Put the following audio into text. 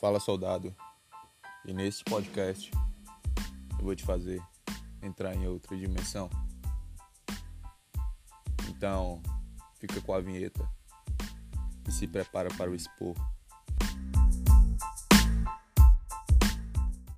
Fala soldado. E nesse podcast eu vou te fazer entrar em outra dimensão. Então, fica com a vinheta e se prepara para o expor.